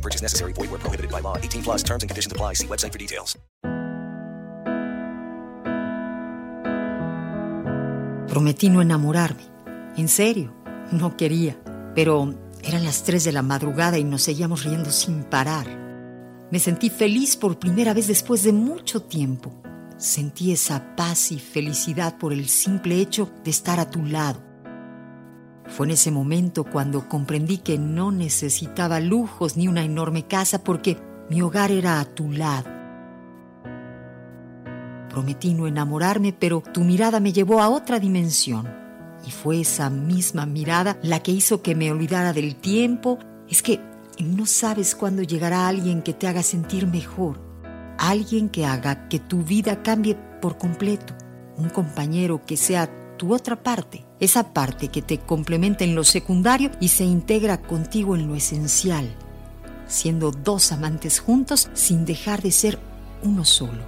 No purchase necessary. Void where prohibited by law. 18 plus terms and conditions apply. See website for details. Prometí no enamorarme. En serio, no quería. Pero eran las 3 de la madrugada y nos seguíamos riendo sin parar. Me sentí feliz por primera vez después de mucho tiempo. Sentí esa paz y felicidad por el simple hecho de estar a tu lado. Fue en ese momento cuando comprendí que no necesitaba lujos ni una enorme casa porque mi hogar era a tu lado. Prometí no enamorarme, pero tu mirada me llevó a otra dimensión. Y fue esa misma mirada la que hizo que me olvidara del tiempo. Es que no sabes cuándo llegará alguien que te haga sentir mejor. Alguien que haga que tu vida cambie por completo. Un compañero que sea tu otra parte. Esa parte que te complementa en lo secundario y se integra contigo en lo esencial. Siendo dos amantes juntos sin dejar de ser uno solo.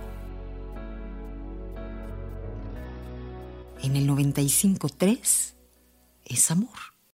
En el 95.3 es amor.